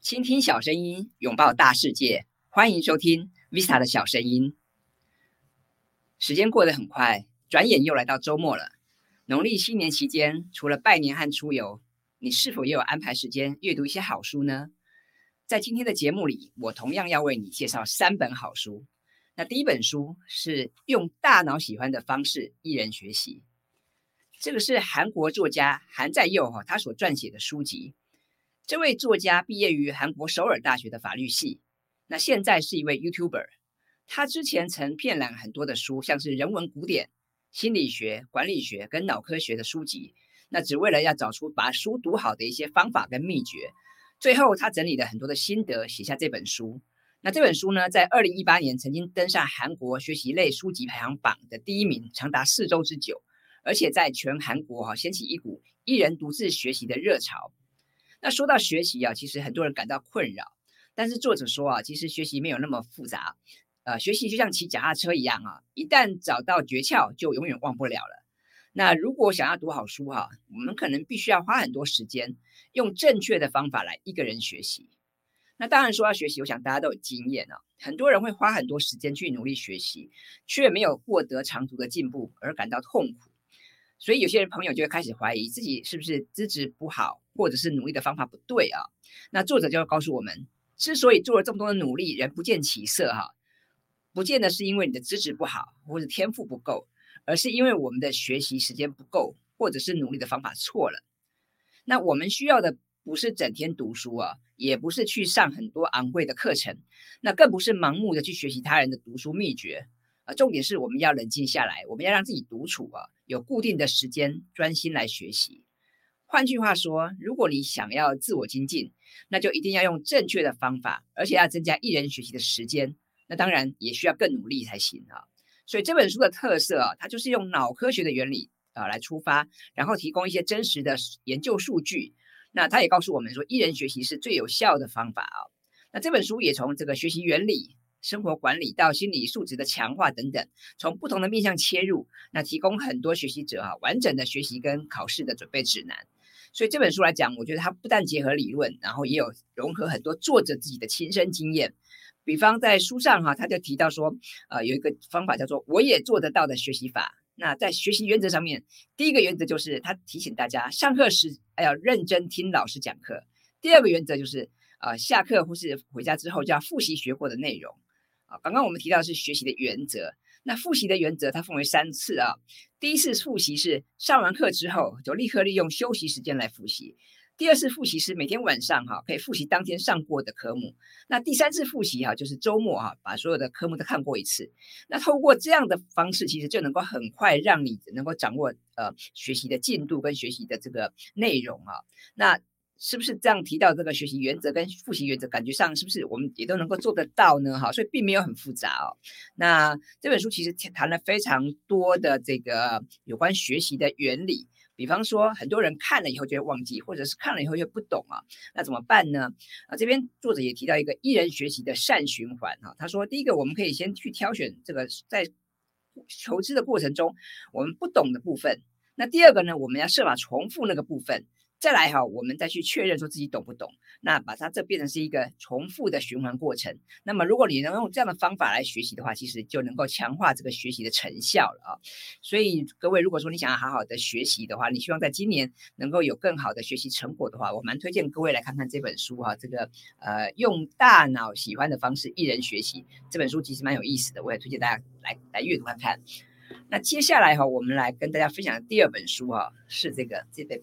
倾听小声音，拥抱大世界。欢迎收听 Vista 的小声音。时间过得很快，转眼又来到周末了。农历新年期间，除了拜年和出游，你是否也有安排时间阅读一些好书呢？在今天的节目里，我同样要为你介绍三本好书。那第一本书是用大脑喜欢的方式一人学习，这个是韩国作家韩在佑哈他所撰写的书籍。这位作家毕业于韩国首尔大学的法律系，那现在是一位 YouTuber。他之前曾遍览很多的书，像是人文古典、心理学、管理学跟脑科学的书籍，那只为了要找出把书读好的一些方法跟秘诀。最后，他整理了很多的心得，写下这本书。那这本书呢，在二零一八年曾经登上韩国学习类书籍排行榜的第一名，长达四周之久，而且在全韩国哈掀起一股一人独自学习的热潮。那说到学习啊，其实很多人感到困扰，但是作者说啊，其实学习没有那么复杂，呃，学习就像骑脚踏车一样啊，一旦找到诀窍，就永远忘不了了。那如果想要读好书哈，我们可能必须要花很多时间，用正确的方法来一个人学习。那当然说要学习，我想大家都有经验啊，很多人会花很多时间去努力学习，却没有获得长足的进步而感到痛苦。所以有些人朋友就会开始怀疑自己是不是资质不好，或者是努力的方法不对啊？那作者就要告诉我们，之所以做了这么多的努力，人不见起色哈，不见得是因为你的资质不好，或者天赋不够，而是因为我们的学习时间不够，或者是努力的方法错了。那我们需要的不是整天读书啊，也不是去上很多昂贵的课程，那更不是盲目的去学习他人的读书秘诀。啊，重点是我们要冷静下来，我们要让自己独处啊，有固定的时间专心来学习。换句话说，如果你想要自我精进，那就一定要用正确的方法，而且要增加一人学习的时间。那当然也需要更努力才行啊。所以这本书的特色啊，它就是用脑科学的原理啊来出发，然后提供一些真实的研究数据。那它也告诉我们说，一人学习是最有效的方法啊。那这本书也从这个学习原理。生活管理到心理素质的强化等等，从不同的面向切入，那提供很多学习者啊完整的学习跟考试的准备指南。所以这本书来讲，我觉得它不但结合理论，然后也有融合很多作者自己的亲身经验。比方在书上哈，他就提到说，呃，有一个方法叫做“我也做得到”的学习法。那在学习原则上面，第一个原则就是他提醒大家，上课时要认真听老师讲课。第二个原则就是，呃，下课或是回家之后就要复习学过的内容。啊，刚刚我们提到的是学习的原则，那复习的原则它分为三次啊。第一次复习是上完课之后就立刻利用休息时间来复习；第二次复习是每天晚上哈可以复习当天上过的科目；那第三次复习哈就是周末哈把所有的科目都看过一次。那透过这样的方式，其实就能够很快让你能够掌握呃学习的进度跟学习的这个内容啊。那是不是这样提到这个学习原则跟复习原则，感觉上是不是我们也都能够做得到呢？哈，所以并没有很复杂哦。那这本书其实谈了非常多的这个有关学习的原理，比方说很多人看了以后就会忘记，或者是看了以后又不懂啊，那怎么办呢？啊，这边作者也提到一个一人学习的善循环哈。他说，第一个我们可以先去挑选这个在求知的过程中我们不懂的部分，那第二个呢，我们要设法重复那个部分。再来哈，我们再去确认说自己懂不懂，那把它这变成是一个重复的循环过程。那么如果你能用这样的方法来学习的话，其实就能够强化这个学习的成效了啊。所以各位，如果说你想要好好的学习的话，你希望在今年能够有更好的学习成果的话，我蛮推荐各位来看看这本书哈。这个呃，用大脑喜欢的方式一人学习这本书其实蛮有意思的，我也推荐大家来来阅读看看。那接下来哈，我们来跟大家分享的第二本书哈，是这个这本。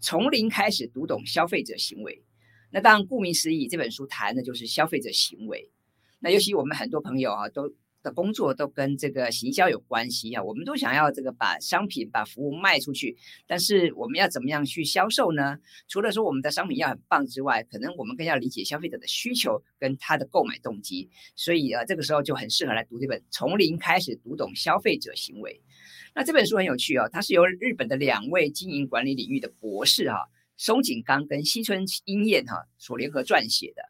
从零开始读懂消费者行为，那当然顾名思义，这本书谈的就是消费者行为。那尤其我们很多朋友啊，都的工作都跟这个行销有关系啊，我们都想要这个把商品、把服务卖出去，但是我们要怎么样去销售呢？除了说我们的商品要很棒之外，可能我们更要理解消费者的需求跟他的购买动机。所以啊，这个时候就很适合来读这本《从零开始读懂消费者行为》。那这本书很有趣哦，它是由日本的两位经营管理领域的博士哈、松井刚跟西村英彦哈所联合撰写的。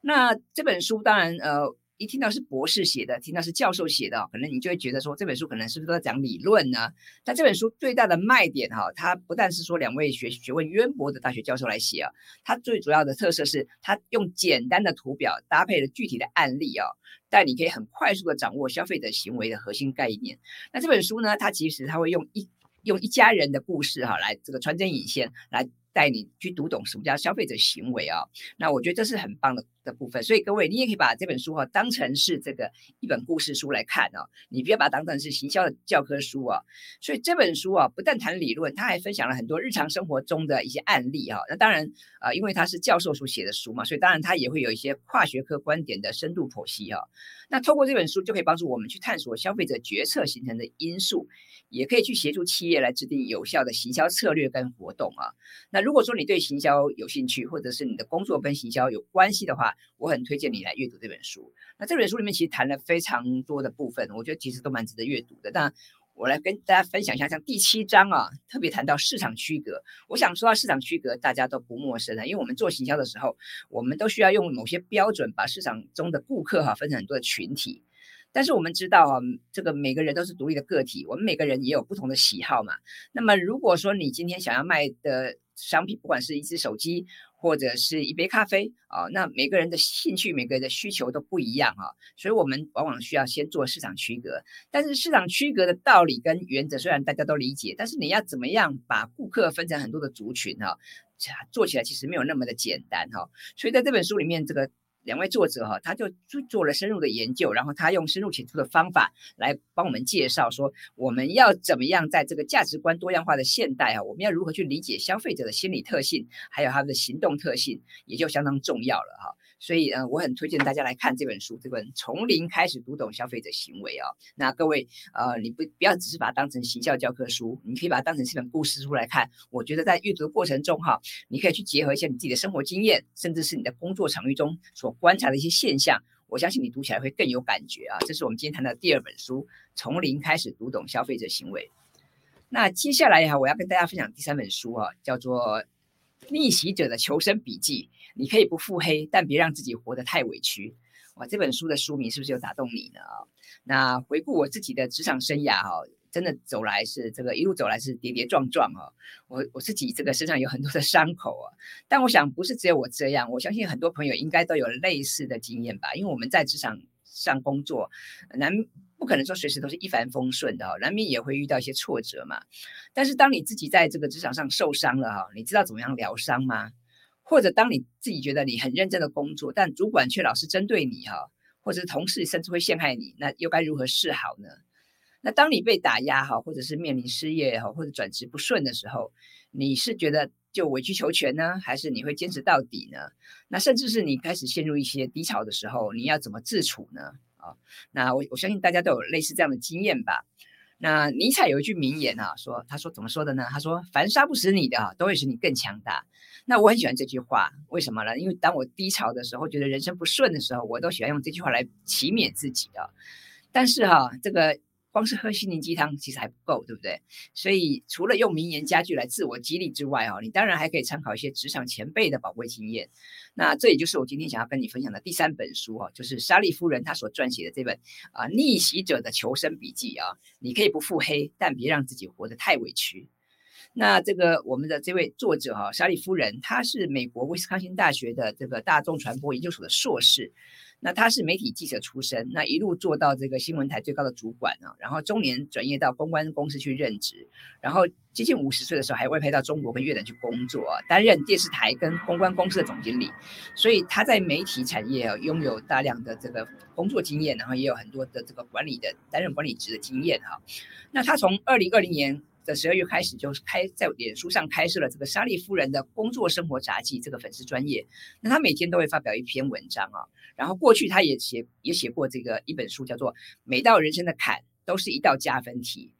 那这本书当然呃一听到是博士写的，听到是教授写的，可能你就会觉得说这本书可能是不是都在讲理论呢？但这本书最大的卖点哈，它不但是说两位学学问渊博的大学教授来写啊，它最主要的特色是它用简单的图表搭配了具体的案例啊，但你可以很快速的掌握消费者行为的核心概念。那这本书呢，它其实它会用一用一家人的故事哈来这个穿针引线来。带你去读懂什么叫消费者行为啊、哦，那我觉得这是很棒的的部分。所以各位，你也可以把这本书哈、哦、当成是这个一本故事书来看哦，你不要把它当成是行销的教科书啊、所以这本书啊、不但谈理论，它还分享了很多日常生活中的一些案例哈、哦。那当然啊、因为它是教授所写的书嘛，所以当然它也会有一些跨学科观点的深度剖析哈、哦。那透过这本书就可以帮助我们去探索消费者决策形成的因素，也可以去协助企业来制定有效的行销策略跟活动啊。那如果说你对行销有兴趣，或者是你的工作跟行销有关系的话，我很推荐你来阅读这本书。那这本书里面其实谈了非常多的部分，我觉得其实都蛮值得阅读的。那我来跟大家分享一下，像第七章啊，特别谈到市场区隔。我想说到市场区隔，大家都不陌生了，因为我们做行销的时候，我们都需要用某些标准把市场中的顾客哈、分成很多的群体。但是我们知道啊，这个每个人都是独立的个体，我们每个人也有不同的喜好嘛。那么如果说你今天想要卖的商品，不管是一只手机或者是一杯咖啡啊，那每个人的兴趣、每个人的需求都不一样哈，所以我们往往需要先做市场区隔。但是市场区隔的道理跟原则虽然大家都理解，但是你要怎么样把顾客分成很多的族群哈，做起来其实没有那么的简单哈。所以在这本书里面，这个。两位作者哈，他就做做了深入的研究，然后他用深入浅出的方法来帮我们介绍说，我们要怎么样在这个价值观多样化的现代啊，我们要如何去理解消费者的心理特性，还有他的行动特性，也就相当重要了哈。所以，呃，我很推荐大家来看这本书，这本从零开始读懂消费者行为啊。那各位，呃，你不不要只是把它当成行销教科书，你可以把它当成是一本故事书来看。我觉得在阅读的过程中，哈，你可以去结合一些你自己的生活经验，甚至是你的工作场域中所观察的一些现象。我相信你读起来会更有感觉啊。这是我们今天谈的第二本书，从零开始读懂消费者行为。那接下来哈，我要跟大家分享第三本书啊，叫做《逆袭者的求生笔记》。你可以不腹黑，但别让自己活得太委屈。哇，这本书的书名是不是有打动你呢？啊，那回顾我自己的职场生涯哈，真的走来是这个一路走来是跌跌撞撞啊。我我自己这个身上有很多的伤口啊，但我想不是只有我这样，我相信很多朋友应该都有类似的经验吧。因为我们在职场上工作，难不可能说随时都是一帆风顺的，难免也会遇到一些挫折嘛。但是当你自己在这个职场上受伤了哈，你知道怎么样疗伤吗？或者当你自己觉得你很认真的工作，但主管却老是针对你哈，或者是同事甚至会陷害你，那又该如何是好呢？那当你被打压哈，或者是面临失业哈，或者转职不顺的时候，你是觉得就委曲求全呢，还是你会坚持到底呢？那甚至是你开始陷入一些低潮的时候，你要怎么自处呢？啊，那我我相信大家都有类似这样的经验吧。那尼采有一句名言啊，说他说怎么说的呢？他说：“凡杀不死你的，都会使你更强大。”那我很喜欢这句话，为什么呢？因为当我低潮的时候，觉得人生不顺的时候，我都喜欢用这句话来启勉自己的。但是哈，这个。光是喝心灵鸡汤其实还不够，对不对？所以除了用名言佳句来自我激励之外，哦，你当然还可以参考一些职场前辈的宝贵经验。那这也就是我今天想要跟你分享的第三本书哦，就是莎莉夫人她所撰写的这本啊《逆袭者的求生笔记》啊。你可以不腹黑，但别让自己活得太委屈。那这个我们的这位作者哈，莎莉夫人，她是美国威斯康星大学的这个大众传播研究所的硕士。那他是媒体记者出身，那一路做到这个新闻台最高的主管啊，然后中年转业到公关公司去任职，然后接近五十岁的时候还外派到中国跟越南去工作，担任电视台跟公关公司的总经理，所以他在媒体产业啊拥有大量的这个工作经验，然后也有很多的这个管理的担任管理职的经验哈。那他从二零二零年。的十二月开始就开在脸书上开设了这个莎莉夫人的工作生活杂记这个粉丝专业，那她每天都会发表一篇文章啊，然后过去她也写也写过这个一本书叫做《每道人生的坎都是一道加分题》，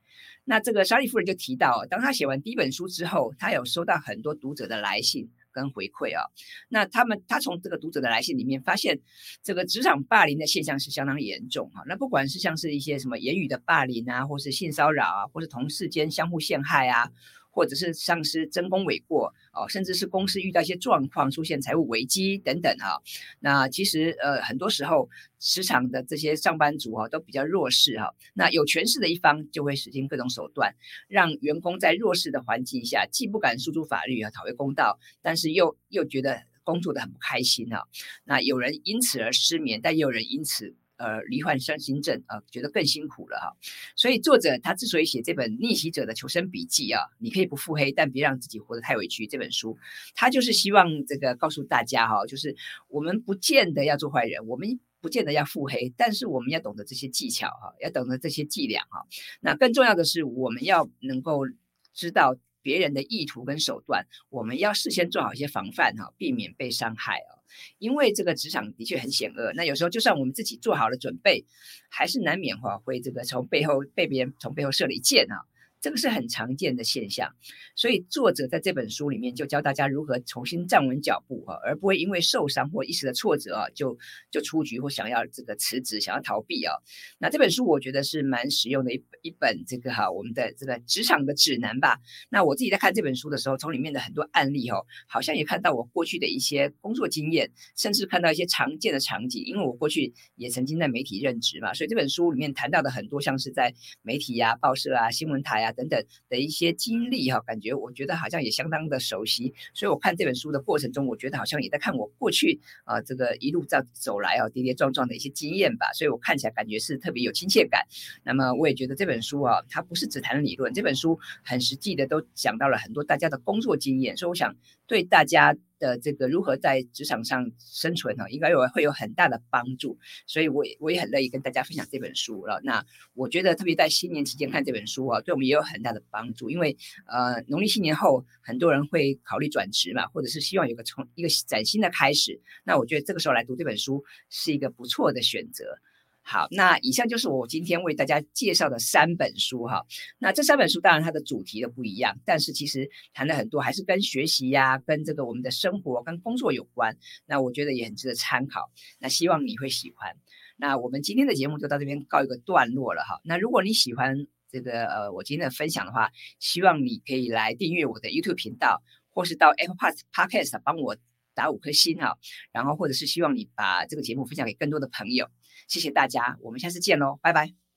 那这个莎莉夫人就提到，当她写完第一本书之后，她有收到很多读者的来信。跟回馈啊，那他们他从这个读者的来信里面发现，这个职场霸凌的现象是相当严重哈。那不管是像是一些什么言语的霸凌啊，或是性骚扰啊，或是同事间相互陷害啊，或者是上司争功诿过哦，甚至是公司遇到一些状况，出现财务危机等等哈、那其实呃很多时候职场的这些上班族哈、哦、都比较弱势哈、那有权势的一方就会使尽各种手段，让员工在弱势的环境下，既不敢诉诸法律啊讨回公道，但是又又觉得工作的很不开心哈、那有人因此而失眠，但也有人因此。呃，罹患身心症啊，觉得更辛苦了哈。所以作者他之所以写这本《逆袭者的求生笔记》啊，你可以不腹黑，但别让自己活得太委屈。这本书，他就是希望这个告诉大家哈，就是我们不见得要做坏人，我们不见得要腹黑，但是我们要懂得这些技巧哈，要懂得这些伎俩哈。那更重要的是，我们要能够知道别人的意图跟手段，我们要事先做好一些防范哈，避免被伤害啊。因为这个职场的确很险恶，那有时候就算我们自己做好了准备，还是难免哈会这个从背后被别人从背后射了一箭啊。这个是很常见的现象，所以作者在这本书里面就教大家如何重新站稳脚步哈，而不会因为受伤或一时的挫折啊，就就出局或想要这个辞职、想要逃避啊。那这本书我觉得是蛮实用的一一本这个哈我们的这个职场的指南吧。那我自己在看这本书的时候，从里面的很多案例哦，好像也看到我过去的一些工作经验，甚至看到一些常见的场景，因为我过去也曾经在媒体任职嘛，所以这本书里面谈到的很多像是在媒体呀、啊、报社啊、新闻台啊。等等的一些经历哈，感觉我觉得好像也相当的熟悉，所以我看这本书的过程中，我觉得好像也在看我过去啊这个一路在走来啊跌跌撞撞的一些经验吧，所以我看起来感觉是特别有亲切感。那么我也觉得这本书啊，它不是只谈理论，这本书很实际的都讲到了很多大家的工作经验，所以我想对大家。的这个如何在职场上生存哈，应该有会有很大的帮助，所以我也我也很乐意跟大家分享这本书了。那我觉得特别在新年期间看这本书啊，对我们也有很大的帮助，因为呃农历新年后很多人会考虑转职嘛，或者是希望有个从一个崭新的开始，那我觉得这个时候来读这本书是一个不错的选择。好，那以上就是我今天为大家介绍的三本书哈。那这三本书当然它的主题都不一样，但是其实谈了很多，还是跟学习呀、跟这个我们的生活、跟工作有关。那我觉得也很值得参考。那希望你会喜欢。那我们今天的节目就到这边告一个段落了哈。那如果你喜欢这个呃我今天的分享的话，希望你可以来订阅我的 YouTube 频道，或是到 Apple Podcast 帮我打五颗星哈。然后或者是希望你把这个节目分享给更多的朋友。谢谢大家，我们下次见喽，拜拜。